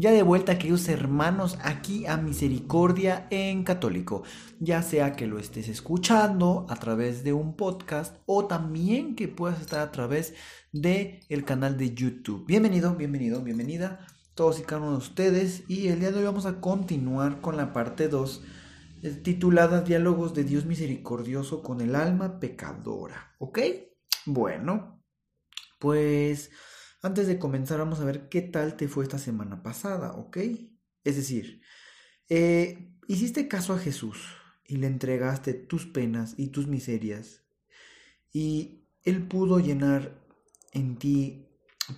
Ya de vuelta, queridos hermanos, aquí a Misericordia en Católico. Ya sea que lo estés escuchando a través de un podcast o también que puedas estar a través de el canal de YouTube. Bienvenido, bienvenido, bienvenida todos y cada uno de ustedes. Y el día de hoy vamos a continuar con la parte 2 eh, titulada Diálogos de Dios Misericordioso con el alma pecadora. ¿Ok? Bueno, pues antes de comenzar, vamos a ver qué tal te fue esta semana pasada, ¿ok? Es decir, eh, hiciste caso a Jesús y le entregaste tus penas y tus miserias y Él pudo llenar en ti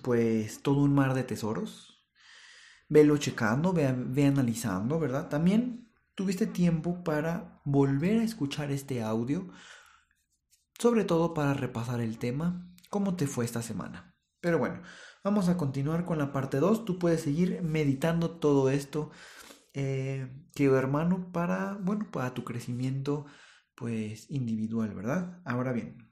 pues todo un mar de tesoros. Velo checando, ve, ve analizando, ¿verdad? También tuviste tiempo para volver a escuchar este audio, sobre todo para repasar el tema, cómo te fue esta semana. Pero bueno, vamos a continuar con la parte 2. Tú puedes seguir meditando todo esto, eh, querido hermano, para, bueno, para tu crecimiento, pues, individual, ¿verdad? Ahora bien,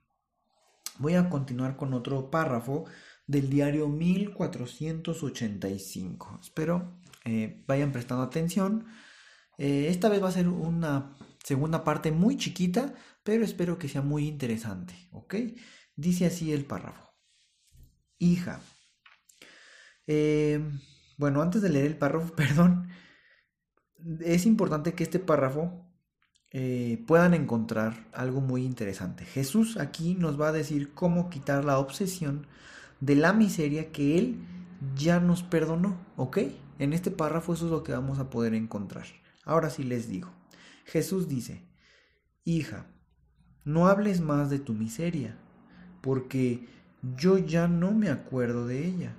voy a continuar con otro párrafo del diario 1485. Espero eh, vayan prestando atención. Eh, esta vez va a ser una segunda parte muy chiquita, pero espero que sea muy interesante, ¿ok? Dice así el párrafo hija. Em, bueno, antes de leer el párrafo, perdón, es importante que este párrafo eh, puedan encontrar algo muy interesante. Jesús aquí nos va a decir cómo quitar la obsesión de la miseria que Él ya nos perdonó, ¿ok? En este párrafo eso es lo que vamos a poder encontrar. Ahora sí les digo. Jesús dice, hija, no hables más de tu miseria, porque yo ya no me acuerdo de ella.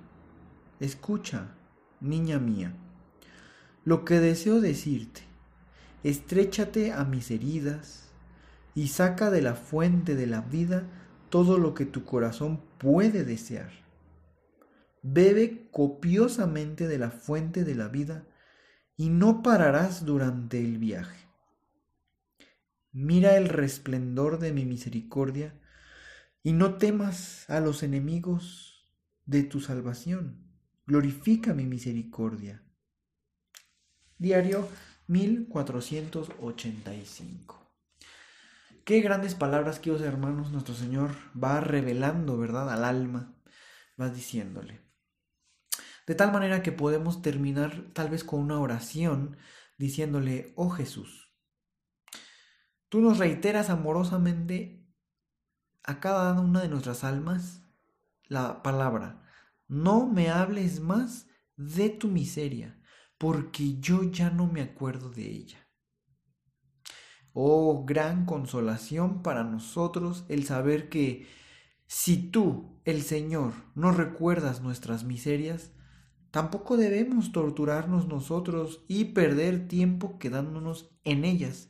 Escucha, niña mía, lo que deseo decirte, estréchate a mis heridas y saca de la fuente de la vida todo lo que tu corazón puede desear. Bebe copiosamente de la fuente de la vida y no pararás durante el viaje. Mira el resplendor de mi misericordia y no temas a los enemigos de tu salvación. Glorifica mi misericordia. Diario 1485. Qué grandes palabras, queridos hermanos, nuestro Señor va revelando, ¿verdad?, al alma, va diciéndole. De tal manera que podemos terminar tal vez con una oración diciéndole, oh Jesús, tú nos reiteras amorosamente a cada una de nuestras almas la palabra, no me hables más de tu miseria, porque yo ya no me acuerdo de ella. Oh, gran consolación para nosotros el saber que si tú, el Señor, no recuerdas nuestras miserias, tampoco debemos torturarnos nosotros y perder tiempo quedándonos en ellas,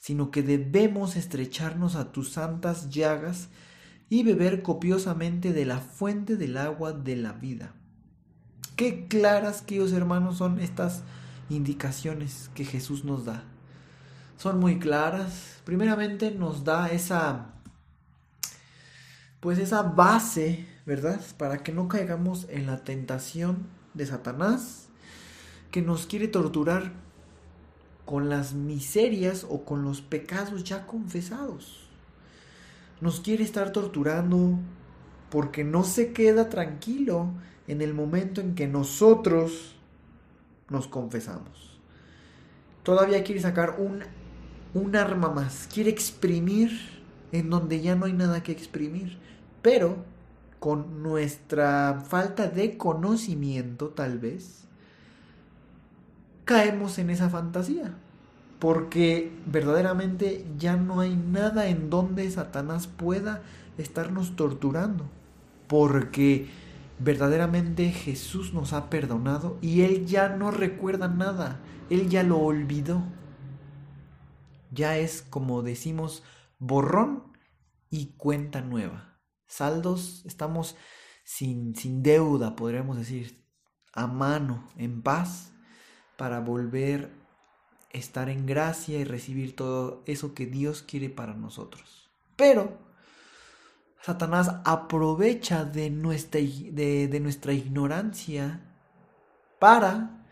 sino que debemos estrecharnos a tus santas llagas y beber copiosamente de la fuente del agua de la vida. Qué claras, queridos hermanos, son estas indicaciones que Jesús nos da. Son muy claras. Primeramente nos da esa pues esa base, ¿verdad? Para que no caigamos en la tentación de Satanás que nos quiere torturar con las miserias o con los pecados ya confesados. Nos quiere estar torturando porque no se queda tranquilo en el momento en que nosotros nos confesamos. Todavía quiere sacar un, un arma más, quiere exprimir en donde ya no hay nada que exprimir, pero con nuestra falta de conocimiento tal vez, caemos en esa fantasía. Porque verdaderamente ya no hay nada en donde Satanás pueda estarnos torturando. Porque verdaderamente Jesús nos ha perdonado y Él ya no recuerda nada, Él ya lo olvidó. Ya es como decimos, borrón y cuenta nueva. Saldos, estamos sin, sin deuda, podríamos decir, a mano, en paz, para volver a estar en gracia y recibir todo eso que Dios quiere para nosotros. Pero Satanás aprovecha de nuestra, de, nuestra ignorancia para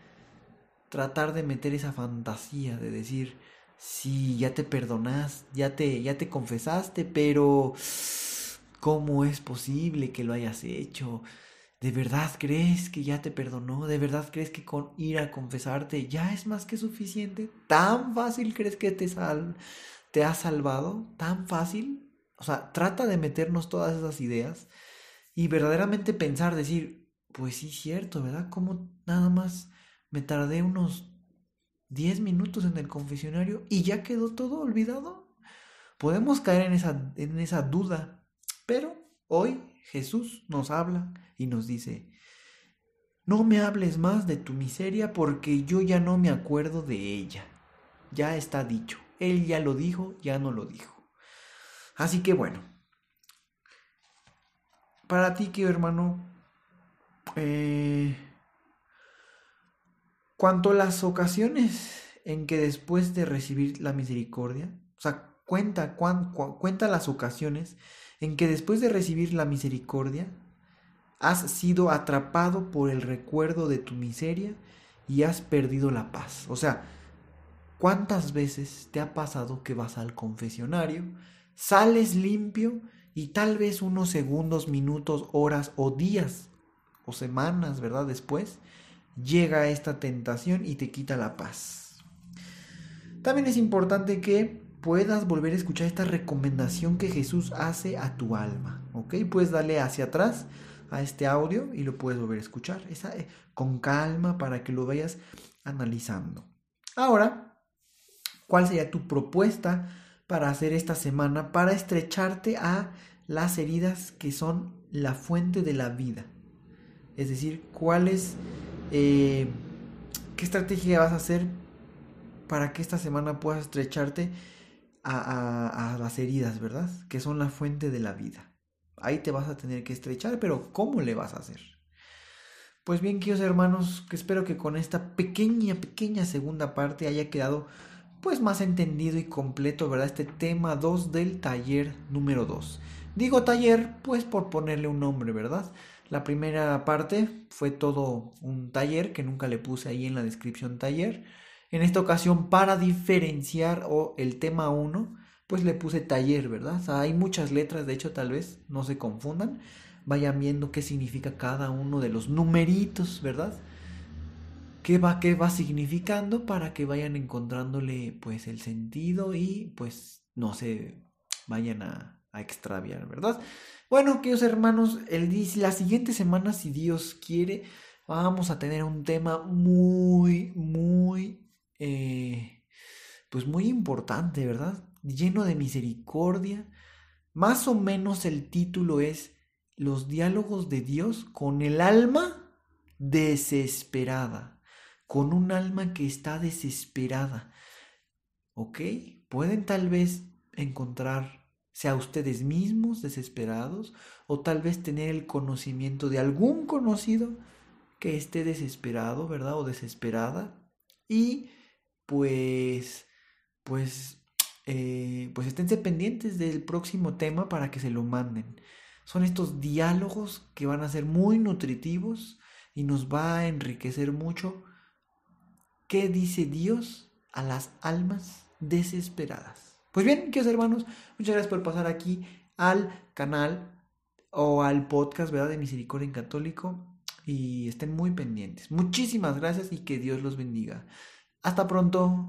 tratar de meter esa fantasía de decir, sí, ya te perdonas, ya te, ya te confesaste, pero ¿cómo es posible que lo hayas hecho? ¿De verdad crees que ya te perdonó? ¿De verdad crees que con ir a confesarte ya es más que suficiente? ¿Tan fácil crees que te, sal te has salvado? ¿Tan fácil? O sea, trata de meternos todas esas ideas y verdaderamente pensar, decir, pues sí, cierto, ¿verdad? ¿Cómo nada más me tardé unos 10 minutos en el confesionario y ya quedó todo olvidado. Podemos caer en esa, en esa duda, pero hoy Jesús nos habla y nos dice, no me hables más de tu miseria porque yo ya no me acuerdo de ella. Ya está dicho. Él ya lo dijo, ya no lo dijo. Así que bueno, para ti, querido hermano, eh, Cuanto las ocasiones en que después de recibir la misericordia, o sea, cuenta, cuenta las ocasiones en que después de recibir la misericordia, has sido atrapado por el recuerdo de tu miseria y has perdido la paz. O sea, ¿cuántas veces te ha pasado que vas al confesionario, sales limpio y tal vez unos segundos, minutos, horas o días o semanas, ¿verdad? Después, llega esta tentación y te quita la paz. También es importante que puedas volver a escuchar esta recomendación que Jesús hace a tu alma, ¿ok? Puedes darle hacia atrás a este audio y lo puedes volver a escuchar esa, eh, con calma para que lo vayas analizando. Ahora, ¿cuál sería tu propuesta para hacer esta semana para estrecharte a las heridas que son la fuente de la vida? Es decir, ¿cuál es eh, ¿Qué estrategia vas a hacer para que esta semana puedas estrecharte a, las heridas, verdad? Que son la fuente de la vida. Ahí te vas a tener que estrechar, pero ¿cómo le vas a hacer? Pues bien, queridos hermanos, que espero que con esta pequeña, pequeña segunda parte haya quedado pues más entendido y completo, ¿verdad? Este tema 2 del taller número 2. Digo taller, pues por ponerle un nombre, ¿verdad? La primera parte fue todo un taller que nunca le puse ahí en la descripción taller. En esta ocasión, para diferenciar o el tema 1, pues le puse taller, ¿verdad? hay muchas letras, de hecho, tal vez no se confundan. Vayan viendo qué significa cada uno de los numeritos, ¿verdad? ¿Qué va, qué va significando para que vayan encontrándole pues el sentido y pues no se vayan a, a extraviar, ¿verdad? Bueno, queridos hermanos, el, la siguiente semana, si Dios quiere, vamos a tener un tema muy, muy, eh, pues muy importante, ¿verdad? Lleno de misericordia. Más o menos el título es Los diálogos de Dios con el alma desesperada, con un alma que está desesperada. ¿Ok? Pueden tal vez encontrar sea ustedes mismos desesperados o tal vez tener el conocimiento de algún conocido que esté desesperado, ¿verdad? O desesperada y pues, pues, eh, pues esténse pendientes del próximo tema para que se lo manden. Son estos diálogos que van a ser muy nutritivos y nos va a enriquecer mucho. ¿Qué dice Dios a las almas desesperadas? Pues bien, queridos hermanos, muchas gracias por pasar aquí al canal o al podcast. De Misericordia en Católico. Y estén muy pendientes. Muchísimas gracias y que Dios los bendiga. Hasta pronto.